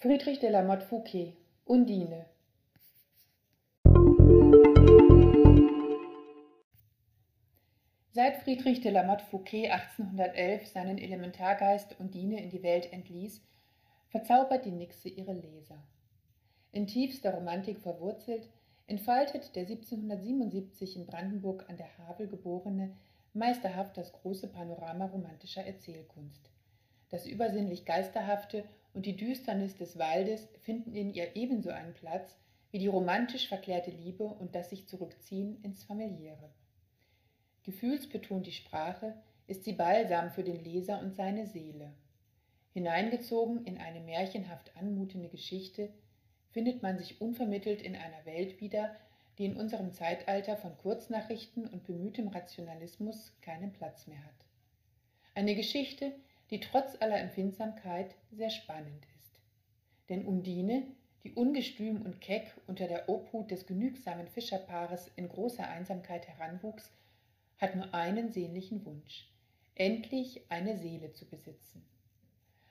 Friedrich de la Motte Fouquet Undine Seit Friedrich de la Motte Fouquet 1811 seinen Elementargeist Undine in die Welt entließ, verzaubert die Nixe ihre Leser. In tiefster Romantik verwurzelt, entfaltet der 1777 in Brandenburg an der Havel geborene meisterhaft das große Panorama romantischer Erzählkunst. Das übersinnlich Geisterhafte und die Düsternis des Waldes finden in ihr ebenso einen Platz wie die romantisch verklärte Liebe und das sich zurückziehen ins Familiäre. Gefühlsbetont die Sprache, ist sie Balsam für den Leser und seine Seele. Hineingezogen in eine märchenhaft anmutende Geschichte, findet man sich unvermittelt in einer Welt wieder, die in unserem Zeitalter von Kurznachrichten und bemühtem Rationalismus keinen Platz mehr hat. Eine Geschichte, die trotz aller Empfindsamkeit sehr spannend ist. Denn Undine, die ungestüm und keck unter der Obhut des genügsamen Fischerpaares in großer Einsamkeit heranwuchs, hat nur einen sehnlichen Wunsch, endlich eine Seele zu besitzen.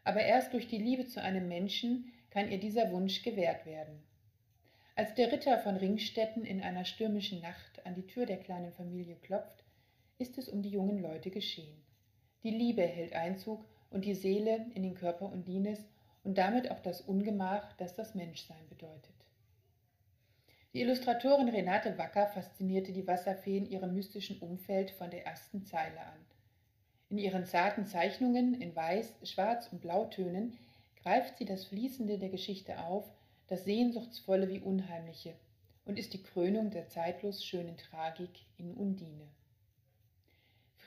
Aber erst durch die Liebe zu einem Menschen kann ihr dieser Wunsch gewährt werden. Als der Ritter von Ringstetten in einer stürmischen Nacht an die Tür der kleinen Familie klopft, ist es um die jungen Leute geschehen. Die Liebe hält Einzug und die Seele in den Körper Undines und damit auch das Ungemach, das das Menschsein bedeutet. Die Illustratorin Renate Wacker faszinierte die Wasserfee in ihrem mystischen Umfeld von der ersten Zeile an. In ihren zarten Zeichnungen in Weiß, Schwarz und Blautönen greift sie das Fließende der Geschichte auf, das Sehnsuchtsvolle wie Unheimliche und ist die Krönung der zeitlos schönen Tragik in Undine.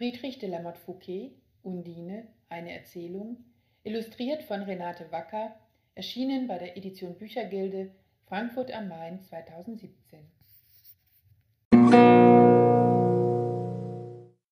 Friedrich de la Motte Fouquet, Undine, eine Erzählung, illustriert von Renate Wacker, erschienen bei der Edition Büchergilde Frankfurt am Main 2017.